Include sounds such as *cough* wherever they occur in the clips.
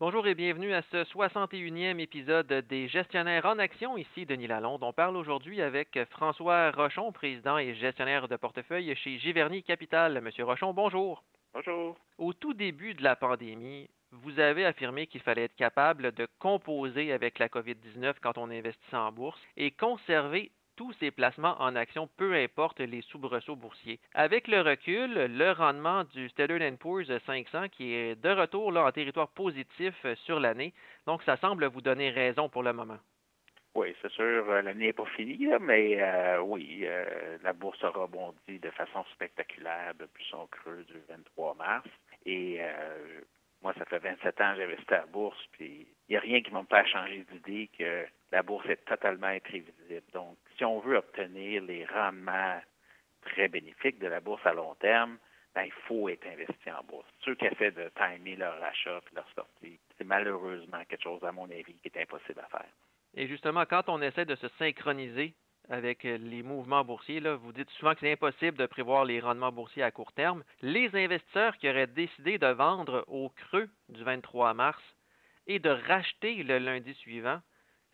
Bonjour et bienvenue à ce 61e épisode des Gestionnaires en action. Ici Denis Lalonde. On parle aujourd'hui avec François Rochon, président et gestionnaire de portefeuille chez Giverny Capital. Monsieur Rochon, bonjour. Bonjour. Au tout début de la pandémie, vous avez affirmé qu'il fallait être capable de composer avec la COVID-19 quand on investissait en bourse et conserver tous ces placements en actions, peu importe les soubresauts boursiers. Avec le recul, le rendement du Standard Poor's 500 qui est de retour là, en territoire positif euh, sur l'année, donc ça semble vous donner raison pour le moment. Oui, c'est sûr, euh, l'année n'est pas finie, mais euh, oui, la bourse a rebondi de façon spectaculaire depuis son creux du 23 mars. Et moi, ça fait 27 ans que j'investis à la bourse, puis il n'y a rien qui m'a pas changé d'idée que la bourse est totalement imprévisible. Donc, si on veut obtenir les rendements très bénéfiques de la bourse à long terme, ben, il faut être investi en bourse. Ceux qui essaient de timer leur achat et leur sortie, c'est malheureusement quelque chose, à mon avis, qui est impossible à faire. Et justement, quand on essaie de se synchroniser avec euh, les mouvements boursiers. Vous dites souvent que c'est impossible de prévoir les rendements boursiers à court terme. Les investisseurs qui auraient décidé de vendre au creux du 23 mars et de racheter le lundi suivant,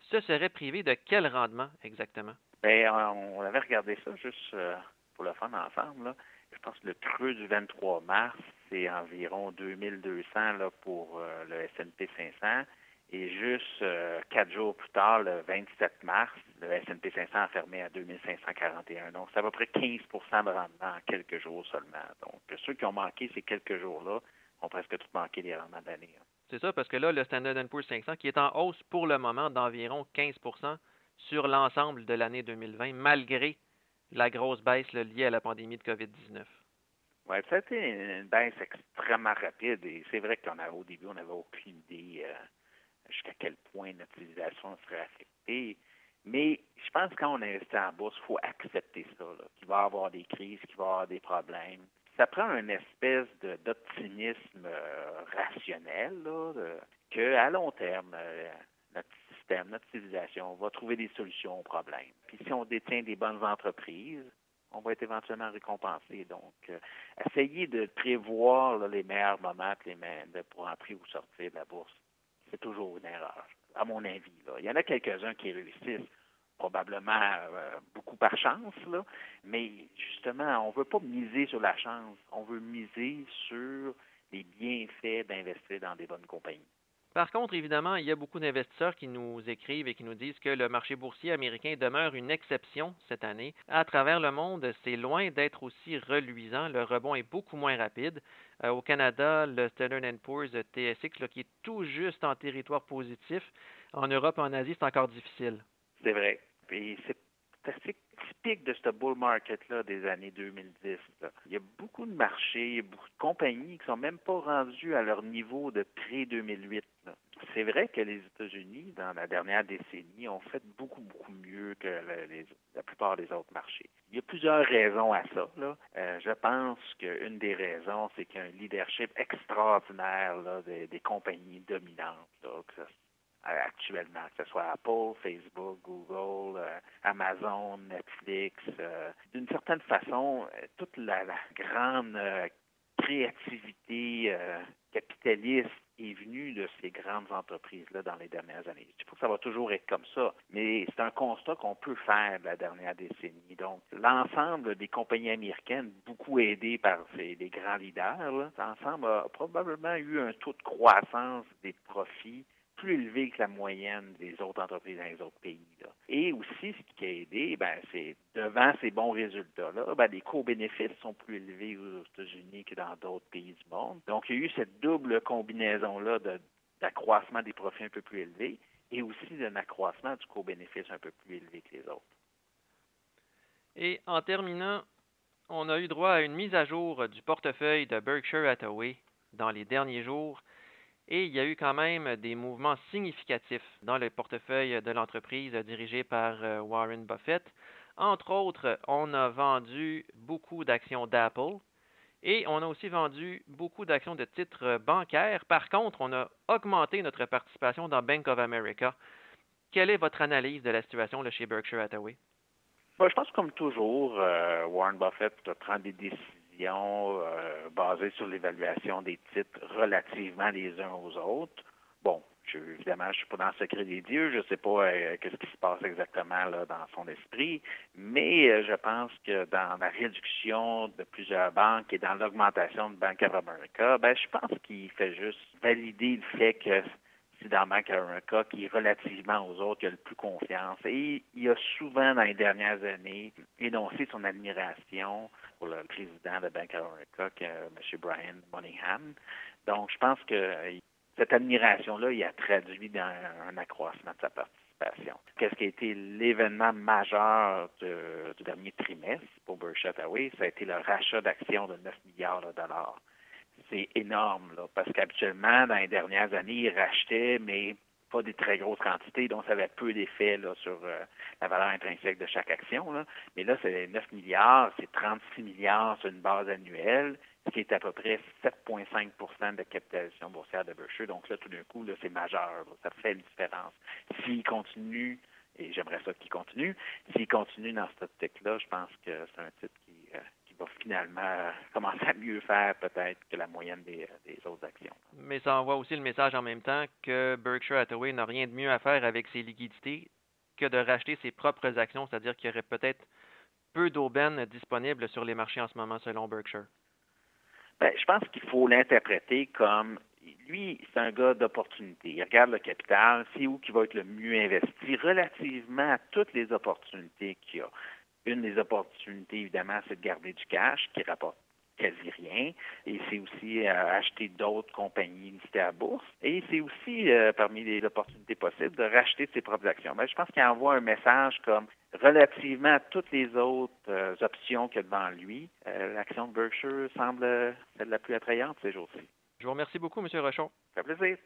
se seraient privés de quel rendement exactement? Bien, on avait regardé ça juste euh, pour le fun ensemble. Je pense que le creux du 23 mars, c'est environ 2200 là, pour euh, le S&P 500 et juste euh, quatre jours plus tard, le 27 mars, le S&P 500 a fermé à 2541. Donc, c'est à peu près 15% de rendement en quelques jours seulement. Donc, ceux qui ont manqué ces quelques jours-là ont presque tout manqué les rendements de l'année. Hein. C'est ça, parce que là, le Standard Poor's 500, qui est en hausse pour le moment d'environ 15% sur l'ensemble de l'année 2020, malgré la grosse baisse liée à la pandémie de COVID-19. Oui, ça a été une baisse extrêmement rapide et c'est vrai qu'au début, on n'avait aucune idée euh, jusqu'à quel point notre civilisation serait affectée. Mais je pense que quand on investit en bourse, il faut accepter ça, qu'il va y avoir des crises, qu'il va y avoir des problèmes. Ça prend une espèce d'optimisme euh, rationnel, là, qu'à long terme, euh, notre système, notre civilisation va trouver des solutions aux problèmes. Puis si on détient des bonnes entreprises, on va être éventuellement récompensé. Donc, euh, essayez de prévoir les meilleurs moments les pour entrer ou sortir de la bourse c'est toujours une erreur, à mon avis. Il y en a quelques-uns qui réussissent, probablement euh, beaucoup par chance, là, mais justement, on ne veut pas miser sur la chance, on veut miser sur les bienfaits d'investir dans des bonnes compagnies. Par contre, évidemment, il y a beaucoup d'investisseurs qui nous écrivent et qui nous disent que le marché boursier américain demeure une exception cette année. À travers le monde, c'est loin d'être aussi reluisant. Le rebond est beaucoup moins rapide. Euh, au Canada, le Standard Poor's TSX, qui est tout juste en territoire positif. En Europe et en Asie, c'est encore difficile. C'est vrai. Assez typique de ce bull market-là des années 2010. Il y a beaucoup de marchés, beaucoup de compagnies qui sont même pas rendues à leur niveau de pré-2008. C'est vrai que les États-Unis, dans la dernière décennie, ont fait beaucoup, beaucoup mieux que la plupart des autres marchés. Il y a plusieurs raisons à ça. Euh, je pense qu'une des raisons, c'est qu'il y a un leadership extraordinaire des, compagnies dominantes, actuellement, que ce soit Apple, Facebook, Google, euh, Amazon, Netflix. Euh, d'une certaine façon, toute la, grande créativité capitaliste est venue de ces grandes entreprises-là dans les dernières années. Je pense que ça va toujours être comme ça, mais c'est un constat qu'on peut faire de la dernière décennie. Donc, l'ensemble des compagnies américaines, beaucoup aidées par les grands leaders, l'ensemble a probablement eu un taux de croissance des profits plus élevé que la moyenne des autres entreprises dans les autres pays. Et aussi, ce qui a aidé, ben, c'est devant ces bons résultats-là, ben, les co-bénéfices sont plus élevés aux États-Unis que dans d'autres pays du monde. Donc, il y a eu cette double combinaison-là d'accroissement des profits un peu plus élevés et aussi d'un accroissement du co-bénéfice un peu plus élevé que les autres. Et en terminant, on a eu droit à une mise à jour du portefeuille de Berkshire Hathaway dans les derniers jours. Et il y a eu quand même des mouvements significatifs dans le portefeuille de l'entreprise dirigée par euh, Warren Buffett. Entre autres, on a vendu beaucoup d'actions d'Apple et on a aussi vendu beaucoup d'actions de titres bancaires. Par contre, on a augmenté notre participation dans Bank of America. Quelle est votre analyse de la situation chez Berkshire Hathaway? je pense comme toujours, euh, Warren Buffett prend des décisions euh, basé sur l'évaluation des titres relativement les uns aux autres. évidemment, je ne suis pas dans le secret des dieux, je ne sais pas qu'est-ce qui se passe exactement là, dans son esprit, mais je pense que dans la réduction de plusieurs banques et dans l'augmentation de Bank of America, ben, je pense qu'il fait juste valider le fait que Bank of America qui est relativement aux autres qui a le plus confiance. Et il a souvent, dans les dernières années, énoncé son admiration pour le président de Bank of America, M. Brian Moynihan. Donc, je pense que cette admiration-là, il a traduit dans un accroissement de sa participation. Qu'est-ce qui a été l'événement majeur du dernier trimestre pour Berkshire? Ça a été le rachat d'actions de 9 milliards de dollars c'est énorme, là, parce qu'habituellement, dans les dernières années, ils rachetaient, mais pas des très grosses quantités, donc ça avait peu d'effet sur euh, la valeur intrinsèque de chaque action. Là. Mais là, c'est 9 milliards, c'est 36 milliards sur une base annuelle, ce qui est à peu près 7,5% de capitalisation boursière de Berkshire. Donc là, tout d'un coup, là, c'est majeur. Ça fait une différence. S'il continue, et j'aimerais ça qu'il continue, s'il continue dans cette optique-là, je pense que c'est un titre qui, euh, va finalement *laughs* commencer à mieux faire peut-être que la moyenne des, autres actions. Mais ça envoie aussi le message en même temps que Berkshire Hathaway n'a rien de mieux à faire avec ses liquidités que de racheter ses propres actions, c'est-à-dire qu'il y aurait peut-être peu d'aubaines disponibles sur les marchés en ce moment selon Berkshire. Bien, je pense qu'il faut l'interpréter comme lui, c'est un gars d'opportunité. Il regarde le capital, c'est où qui va être le mieux investi relativement à toutes les opportunités qu'il y a. Une des opportunités, évidemment, c'est de garder du cash qui rapporte quasi rien. Et c'est aussi euh, acheter d'autres compagnies listées à bourse. Et c'est aussi, euh, parmi les opportunités possibles, de racheter ses propres actions. Mais je pense qu'il envoie un message comme relativement à toutes les autres euh, options qu'il y a devant lui, l'action de Berkshire semble celle la plus attrayante ces jours-ci. Je vous remercie beaucoup, M. Rochon. Ça fait plaisir.